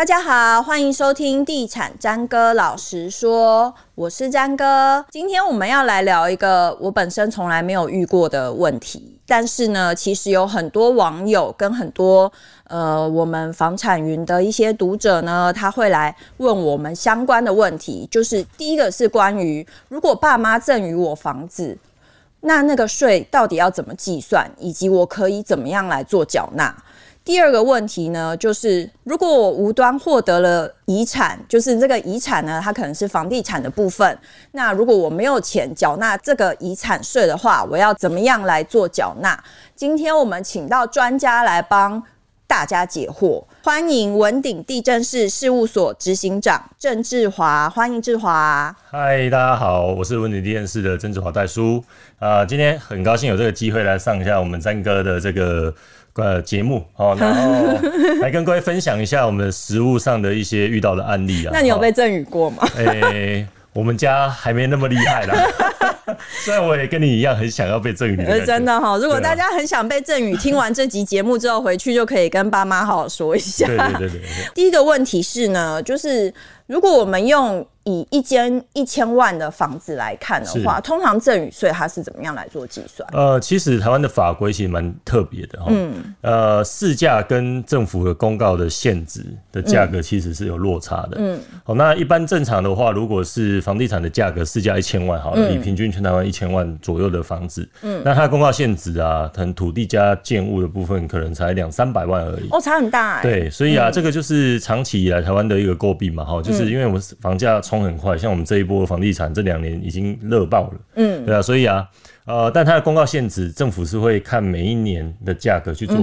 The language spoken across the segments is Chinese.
大家好，欢迎收听地产詹哥老实说，我是詹哥。今天我们要来聊一个我本身从来没有遇过的问题，但是呢，其实有很多网友跟很多呃我们房产云的一些读者呢，他会来问我们相关的问题。就是第一个是关于，如果爸妈赠与我房子，那那个税到底要怎么计算，以及我可以怎么样来做缴纳？第二个问题呢，就是如果我无端获得了遗产，就是这个遗产呢，它可能是房地产的部分。那如果我没有钱缴纳这个遗产税的话，我要怎么样来做缴纳？今天我们请到专家来帮大家解惑，欢迎文鼎地政士事务所执行长郑志华，欢迎志华。嗨，大家好，我是文鼎地政士的郑志华代叔。啊、呃，今天很高兴有这个机会来上一下我们詹哥的这个。呃，节目好，然后来跟各位分享一下我们食物上的一些遇到的案例啊。那你有被赠与过吗？哎、欸，我们家还没那么厉害啦。虽然我也跟你一样很想要被赠与，是，真的哈。如果大家很想被赠与，听完这集节目之后回去就可以跟爸妈好好说一下。对对对对，对。第一个问题是呢，就是如果我们用。以一间一千万的房子来看的话，通常赠与税它是怎么样来做计算？呃，其实台湾的法规其实蛮特别的哈。嗯。呃，市价跟政府的公告的限值的价格其实是有落差的。嗯。好，那一般正常的话，如果是房地产的价格市价一千万，好，以平均全台湾一千万左右的房子，嗯，那它的公告限值啊，可能土地加建物的部分可能才两三百万而已。哦，差很大哎。对，所以啊，这个就是长期以来台湾的一个诟病嘛，哈，就是因为我们房价。冲很快，像我们这一波房地产这两年已经热爆了，嗯，对啊，所以啊，呃，但它的公告限值，政府是会看每一年的价格去做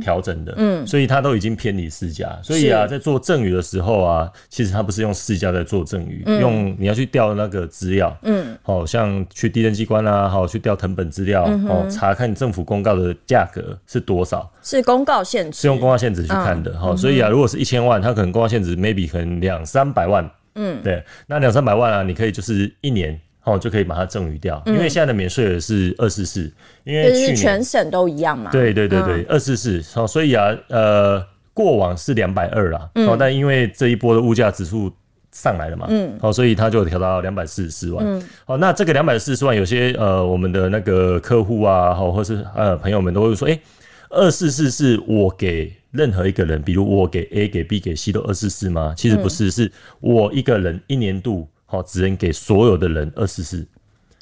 调整的，嗯，所以它都已经偏离市价，所以啊，在做赠与的时候啊，其实它不是用市价在做赠与，嗯，用你要去调那个资料，嗯，好像去地震机关啊，好去调藤本资料，哦，查看政府公告的价格是多少，是公告限值，是用公告限值去看的，好，所以啊，如果是一千万，它可能公告限值 maybe 可能两三百万。嗯，对，那两三百万啊，你可以就是一年哦就可以把它赠予掉，嗯，因为现在的免税额是二四四，因为去年全省都一样嘛。对对对对，二四四，哦，所以啊，呃，过往是两百二啦，哦，但因为这一波的物价指数上来了嘛，嗯，哦，所以它就调到两百四十四万，嗯，哦，那这个两百四十四万，有些呃我们的那个客户啊，或或是呃朋友们都会说，哎，二四四是我给。任何一个人，比如我给 A、给 B、给 C 都二四四吗？其实不是，是我一个人一年度好只能给所有的人二四四。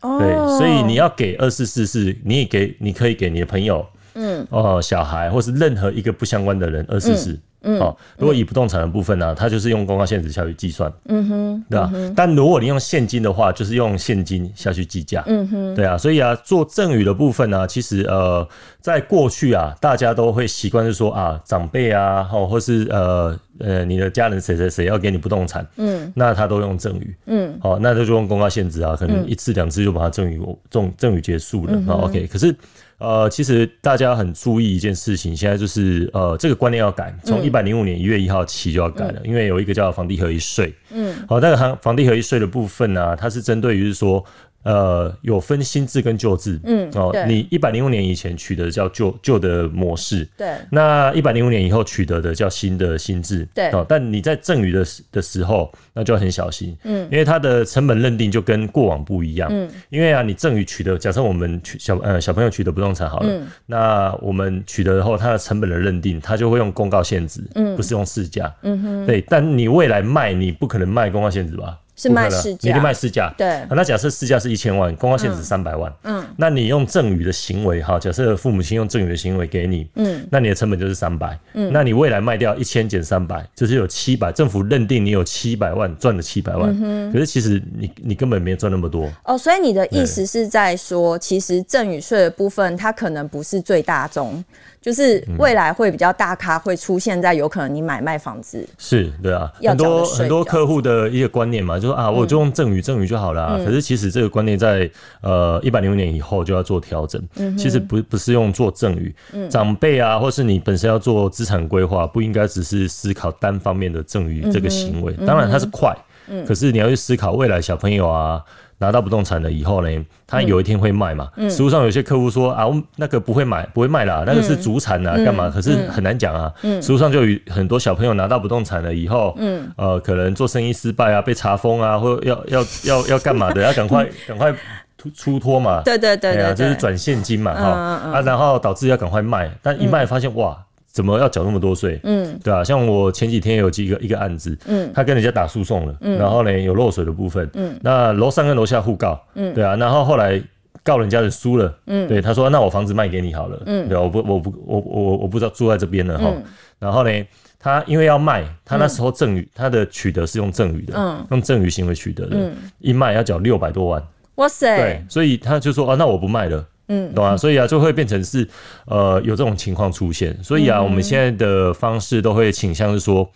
对，所以你要给二四四，是你也给，你可以给你的朋友，嗯，哦，小孩，或是任何一个不相关的人二四四。嗯，好、哦，如果以不动产的部分呢、啊，它就是用公告现值下去计算，嗯哼，对吧、嗯？但如果你用现金的话，就是用现金下去计价，嗯哼，对啊，所以啊，做赠与的部分呢、啊，其实呃，在过去啊，大家都会习惯是说啊，长辈啊，或或是呃呃，你的家人谁谁谁要给你不动产，嗯，那他都用赠与，嗯，好、哦，那就用公告现值啊，可能一次两次就把它赠与，赠赠与结束了，OK，可是。呃，其实大家很注意一件事情，现在就是呃，这个观念要改，从一百零五年一月一号起就要改了，嗯，因为有一个叫房地合一税。嗯，好，那个房房地合一税的部分呢，啊，它是针对于是说。呃，有分新制跟旧制，嗯，哦，你一百零五年以前取得的叫旧旧的模式，对，那一百零五年以后取得的叫新的新制，对，哦，但你在赠与的时的时候，那就要很小心，嗯，因为它的成本认定就跟过往不一样，嗯，因为啊，你赠与取得，假设我们取小呃小朋友取得不动产好了，嗯，那我们取得后，它的成本的认定，它就会用公告限值，嗯，不是用市价，嗯哼，对，但你未来卖，你不可能卖公告限值吧？是卖市价，你可以卖市价。对，啊、那假设市价是一千万，公告限值三百万。嗯，那你用赠与的行为哈，假设父母亲用赠与的行为给你，嗯，那你的成本就是三百。嗯，那你未来卖掉一千减三百，就是有七百。政府认定你有七百万赚了七百万，嗯，可是其实你你根本没有赚那么多。哦，所以你的意思是在说，其实赠与税的部分它可能不是最大宗。就是未来会比较大咖，会出现在有可能你买卖房子是对啊，很多很多客户的一个观念嘛，就说啊，我就用赠与赠与就好了，啊嗯。可是其实这个观念在呃一百零五年以后就要做调整，嗯。其实不不是用做赠与，嗯，长辈啊，或是你本身要做资产规划，不应该只是思考单方面的赠与这个行为。当然它是快，嗯，可是你要去思考未来小朋友啊。拿到不动产了以后呢，他有一天会卖嘛。实务上有些客户说啊，我那个不会买，不会卖啦，那个是祖产啊，干嘛？可是很难讲啊。实务上就有很多小朋友拿到不动产了以后，呃，可能做生意失败啊，被查封啊，或要要要要干嘛的，要赶快 赶快出出脱嘛。对对对对，就是转现金嘛，哈啊，然后导致要赶快卖，但一卖发现哇。怎么要缴那么多税？嗯，对啊，像我前几天有几个一个案子，嗯，他跟人家打诉讼了，嗯，然后呢有漏水的部分，嗯，那楼上跟楼下互告，嗯，对啊，然后后来告人家的输了，嗯，对，他说那我房子卖给你好了，嗯，对啊，我不我不我我我不知道住在这边了哈，然后呢，他因为要卖，他那时候赠与他的取得是用赠与的，嗯，用赠与行为取得的，嗯，一卖要缴六百多万，哇塞，对，所以他就说啊，那我不卖了。嗯，懂啊，所以啊，就会变成是，呃，有这种情况出现。所以啊，我们现在的方式都会倾向是说，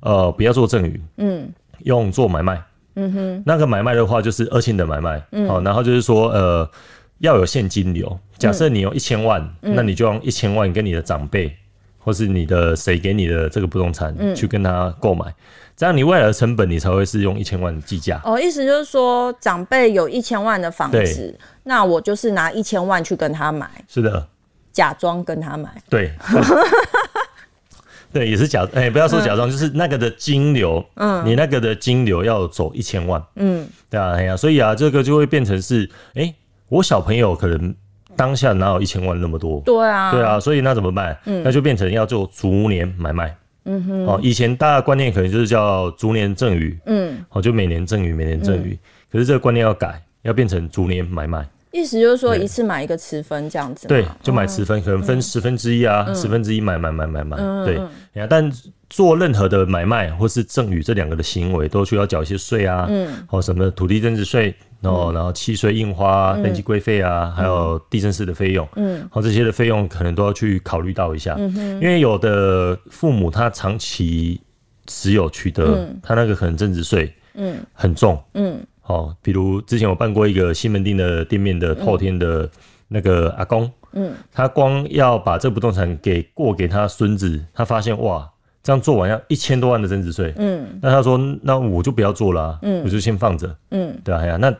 呃，不要做赠与，嗯，用做买卖，嗯哼，那个买卖的话就是恶性的买卖，嗯，好，然后就是说，呃，要有现金流。假设你有一千万，那你就用一千万跟你的长辈，或是你的谁给你的这个不动产去跟他购买。这样你未来的成本你才会是用一千万计价。哦，意思就是说长辈有一千万的房子，那我就是拿一千万去跟他买，是的，假装跟他买，对，对，也是假，哎、欸，不要说假装，嗯、就是那个的金流，嗯，你那个的金流要走一千万，嗯，对啊，哎呀，所以啊，这个就会变成是，哎、欸，我小朋友可能当下哪有一千万那么多，对啊，对啊，所以那怎么办？嗯，那就变成要做逐年买卖。嗯哼，哦，以前大家观念可能就是叫逐年赠与，嗯，哦，就每年赠与，每年赠与。嗯、可是这个观念要改，要变成逐年买卖。意思就是说，一次买一个持分这样子。对，就买持分，可能分十分之一啊，十分之一买买买买买。对，但做任何的买卖或是赠与这两个的行为，都需要缴一些税啊，嗯，哦，什么土地增值税，然后然后契税、印花、登记规费啊，还有地震式的费用，嗯，好，这些的费用可能都要去考虑到一下，嗯，因为有的父母他长期持有取得，他那个可能增值税，嗯，很重，嗯。哦，比如之前我办过一个西门町的店面的后天的那个阿公，嗯，他光要把这不动产给过给他孙子，他发现哇，这样做完要一千多万的增值税，嗯，那他说那我就不要做了，啊，嗯，我就先放着，嗯，对啊，哎呀，那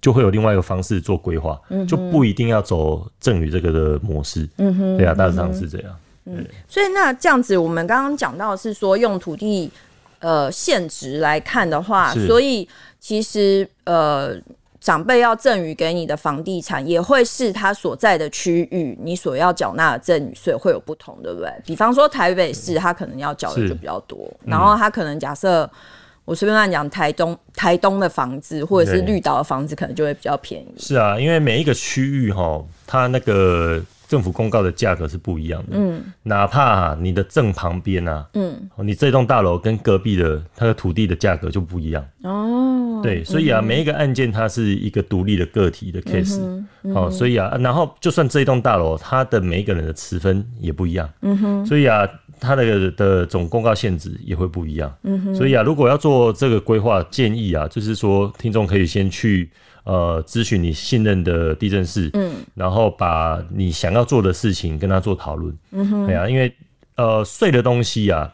就会有另外一个方式做规划，嗯，就不一定要走赠与这个的模式，嗯哼，对啊，大致上是这样，嗯，所以那这样子，我们刚刚讲到是说用土地呃现值来看的话，所以。其实，呃，长辈要赠与给你的房地产，也会是他所在的区域，你所要缴纳的赠与税会有不同，对不对？比方说台北市，他可能要缴的就比较多，嗯、然后他可能假设我随便乱讲，台东台东的房子或者是绿岛的房子，可能就会比较便宜。是啊，因为每一个区域哈，它那个。政府公告的价格是不一样的，嗯，哪怕、啊、你的正旁边啊，嗯，你这栋大楼跟隔壁的它的土地的价格就不一样。哦，对，所以啊，嗯、每一个案件它是一个独立的个体的 case，好、嗯嗯哦，所以啊，然后就算这一栋大楼它的每一个人的持分也不一样，嗯哼，所以啊，它的的总公告限制也会不一样，嗯哼，所以啊，如果要做这个规划建议啊，就是说听众可以先去。呃，咨询你信任的地震士，嗯，然后把你想要做的事情跟他做讨论，嗯哼，对啊，因为呃，税的东西啊，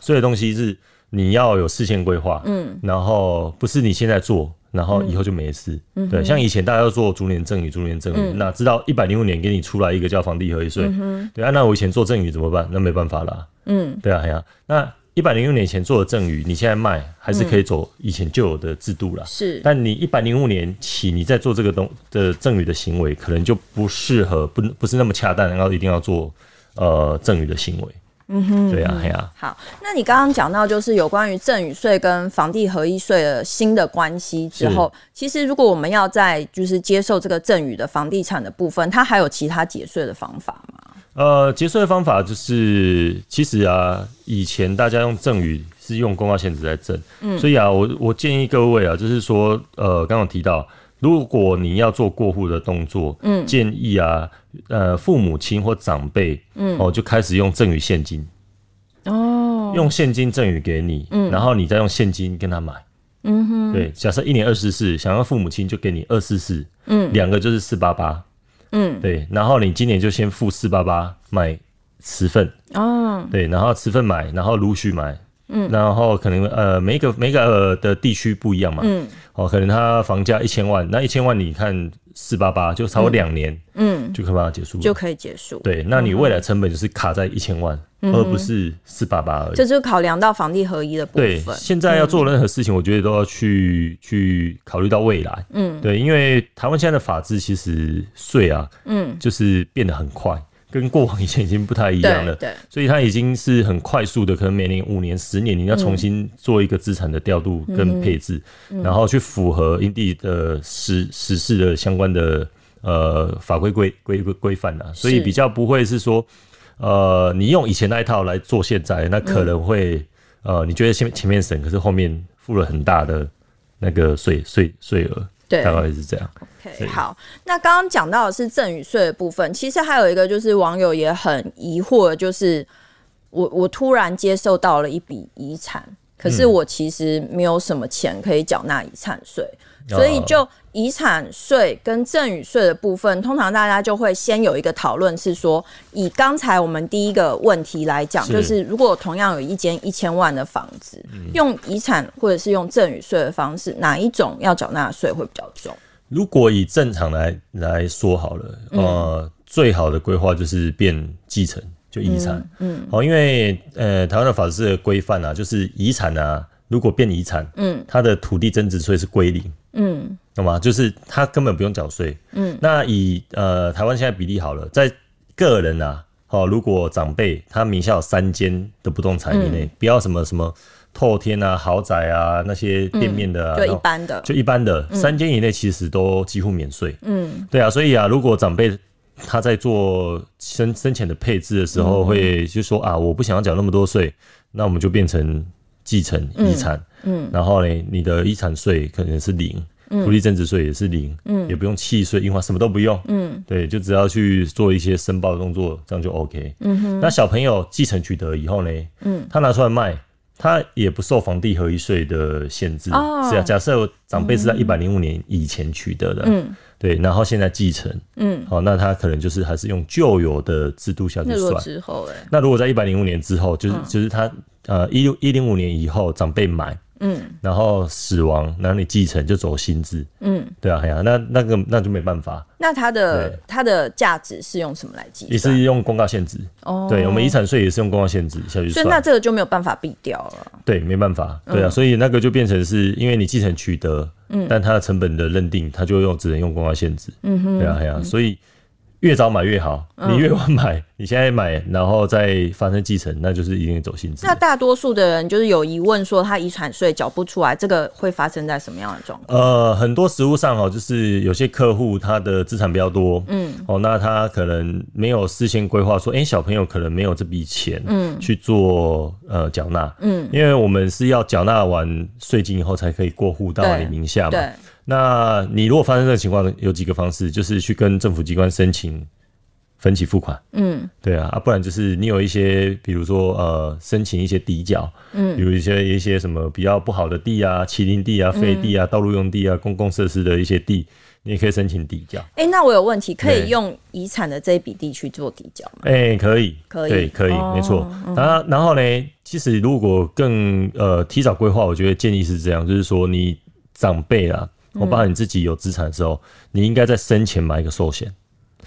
税的东西是你要有事先规划，嗯，然后不是你现在做，然后以后就没事，嗯，对，像以前大家要做逐年赠与，逐年赠与，嗯、那直到一百零五年给你出来一个叫房地合一税，嗯、对啊，那我以前做赠与怎么办？那没办法啦，嗯，对啊，对啊，那。一百零五年前做的赠与，你现在卖还是可以走以前旧有的制度了。是，但你一百零五年起你在做这个东的赠与的行为，可能就不适合，不不是那么恰当，然后一定要做呃赠与的行为。嗯哼，对呀，对呀。好，那你刚刚讲到就是有关于赠与税跟房地合一税的新的关系之后，其实如果我们要在就是接受这个赠与的房地产的部分，它还有其他节税的方法吗？呃，节税的方法就是，其实啊，以前大家用赠与是用公告现值在赠，嗯，所以啊，我我建议各位啊，就是说，呃，刚刚提到，如果你要做过户的动作，嗯，建议啊，呃，父母亲或长辈，嗯，哦，就开始用赠与现金，哦，用现金赠与给你，嗯，然后你再用现金跟他买，嗯哼，对，假设一年二十四，想要父母亲就给你二四四，嗯，两个就是四八八。嗯，对，然后你今年就先付四八八买十份哦，对，然后十份买，然后陆续买，嗯，然后可能呃每一个每一个、呃、的地区不一样嘛，嗯，哦，可能它房价一千万，那一千万你看四八八就差不多两年，嗯，就可以把它结束，就可以结束。对，那你未来成本就是卡在一千万，嗯、而不是四八八而已。这就是考量到房地合一的部分。对，现在要做任何事情，我觉得都要去、嗯、去考虑到未来。嗯，对，因为台湾现在的法制其实税啊，嗯，就是变得很快。跟过往以前已经不太一样了，所以它已经是很快速的，可能每年五年、十年，你要重新做一个资产的调度跟配置，嗯，然后去符合当地的实实事的相关的呃法规规规规规范啊，所以比较不会是说，呃，你用以前那一套来做现在，那可能会呃，你觉得前前面省，可是后面付了很大的那个税税税额。对，大概是这样。OK，好。那刚刚讲到的是赠与税的部分，其实还有一个就是网友也很疑惑，就是我我突然接受到了一笔遗产，可是我其实没有什么钱可以缴纳遗产税。嗯所以，就遗产税跟赠与税的部分，通常大家就会先有一个讨论，是说，以刚才我们第一个问题来讲，就是如果同样有一间一千万的房子，用遗产或者是用赠与税的方式，哪一种要缴纳税会比较重？如果以正常来来说好了，呃，最好的规划就是变继承，就遗产，嗯，好，因为呃，台湾的法制的规范啊，就是遗产啊，如果变遗产，嗯，它的土地增值税是归零。嗯，懂吗？就是他根本不用缴税。嗯，那以呃台湾现在比例好了，在个人啊，哦，如果长辈他名下有三间的不动产以内，嗯，不要什么什么透天啊、豪宅啊那些店面的啊，就一般的，就一般的三间以内，其实都几乎免税。嗯，对啊，所以啊，如果长辈他在做生生前的配置的时候，会就说啊，我不想要缴那么多税，那我们就变成继承遗产。嗯，然后呢，你的遗产税可能是零，土地增值税也是零，嗯，也不用契税、印花，什么都不用，嗯，对，就只要去做一些申报的动作，这样就 OK。嗯哼，那小朋友继承取得以后呢，嗯，他拿出来卖，他也不受房地合一税的限制。哦，是啊，假设长辈是在一百零五年以前取得的，嗯，对，然后现在继承，嗯，好，那他可能就是还是用旧有的制度下去算。之后，哎，那如果在一百零五年之后，就是就是他呃一六一零五年以后长辈买。嗯，然后死亡，然后你继承就走新制，嗯，对啊，哎呀，那那个那就没办法。那它的它的价值是用什么来计算？也是用公告限制。哦，对，我们遗产税也是用公告限制下去算。所以那这个就没有办法避掉了。对，没办法。对啊，所以那个就变成是因为你继承取得，嗯，但它的成本的认定，它就用只能用公告限制。嗯哼，对啊，哎呀，所以。越早买越好，你越晚买，嗯、你现在买，然后再发生继承，那就是一定走性质。那大多数的人就是有疑问，说他遗产税缴不出来，这个会发生在什么样的状况？呃，很多实物上哦，就是有些客户他的资产比较多，嗯，哦，那他可能没有事先规划，说，哎、欸，小朋友可能没有这笔钱，嗯，去做呃缴纳，嗯，因为我们是要缴纳完税金以后才可以过户到你名下嘛。对。那你如果发生这个情况，有几个方式，就是去跟政府机关申请分期付款。嗯，对啊，啊，不然就是你有一些，比如说呃，申请一些抵缴，嗯，比如一些一些什么比较不好的地啊，麒麟地啊、废地啊、道路用地啊、公共设施的一些地，你也可以申请抵缴。哎、欸，那我有问题，可以用遗产的这一笔地去做抵缴吗？哎、欸，可以，可以，对，可以，哦、没错。然后，然后呢，其实如果更呃提早规划，我觉得建议是这样，就是说你长辈啊。我爸，你自己有资产的时候，你应该在生前买一个寿险，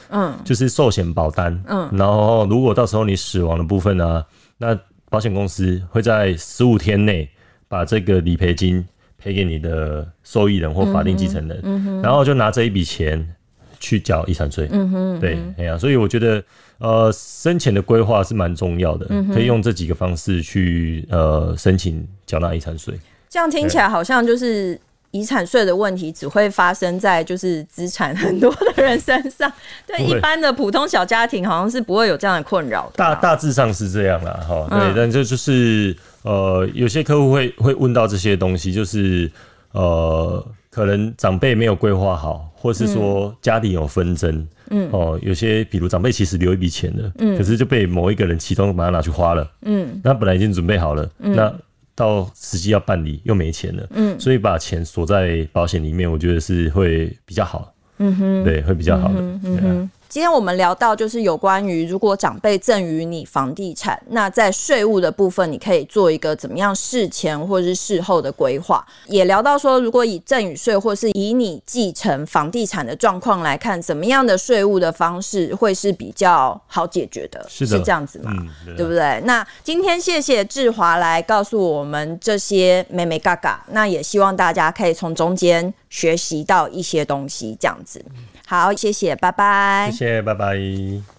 嗯，就是寿险保单，嗯，然后如果到时候你死亡的部分呢，那保险公司会在十五天内把这个理赔金赔给你的受益人或法定继承人，然后就拿这一笔钱去缴遗产税，嗯哼，对，哎呀，所以我觉得呃生前的规划是蛮重要的，可以用这几个方式去呃申请缴纳遗产税。这样听起来好像就是。遗产税的问题只会发生在就是资产很多的人身上，对一般的普通小家庭好像是不会有这样的困扰的。大大致上是这样啦，哈，对，但这就是呃，有些客户会会问到这些东西，就是呃，可能长辈没有规划好，或是说家里有纷争，嗯，哦，有些比如长辈其实留一笔钱的，嗯，可是就被某一个人其中把它拿去花了，嗯，那本来已经准备好了，那。到实际要办理又没钱了，嗯，所以把钱锁在保险里面，我觉得是会比较好，嗯哼，对，会比较好的，嗯哼，今天我们聊到就是有关于如果长辈赠予你房地产，那在税务的部分，你可以做一个怎么样事前或者是事后的规划。也聊到说，如果以赠与税或是以你继承房地产的状况来看，怎么样的税务的方式会是比较好解决的？是的，是这样子吗？嗯，对，不对？那今天谢谢志华来告诉我们这些眉眉嘎嘎，那也希望大家可以从中间学习到一些东西，这样子。好，谢谢，拜拜。谢谢，拜拜。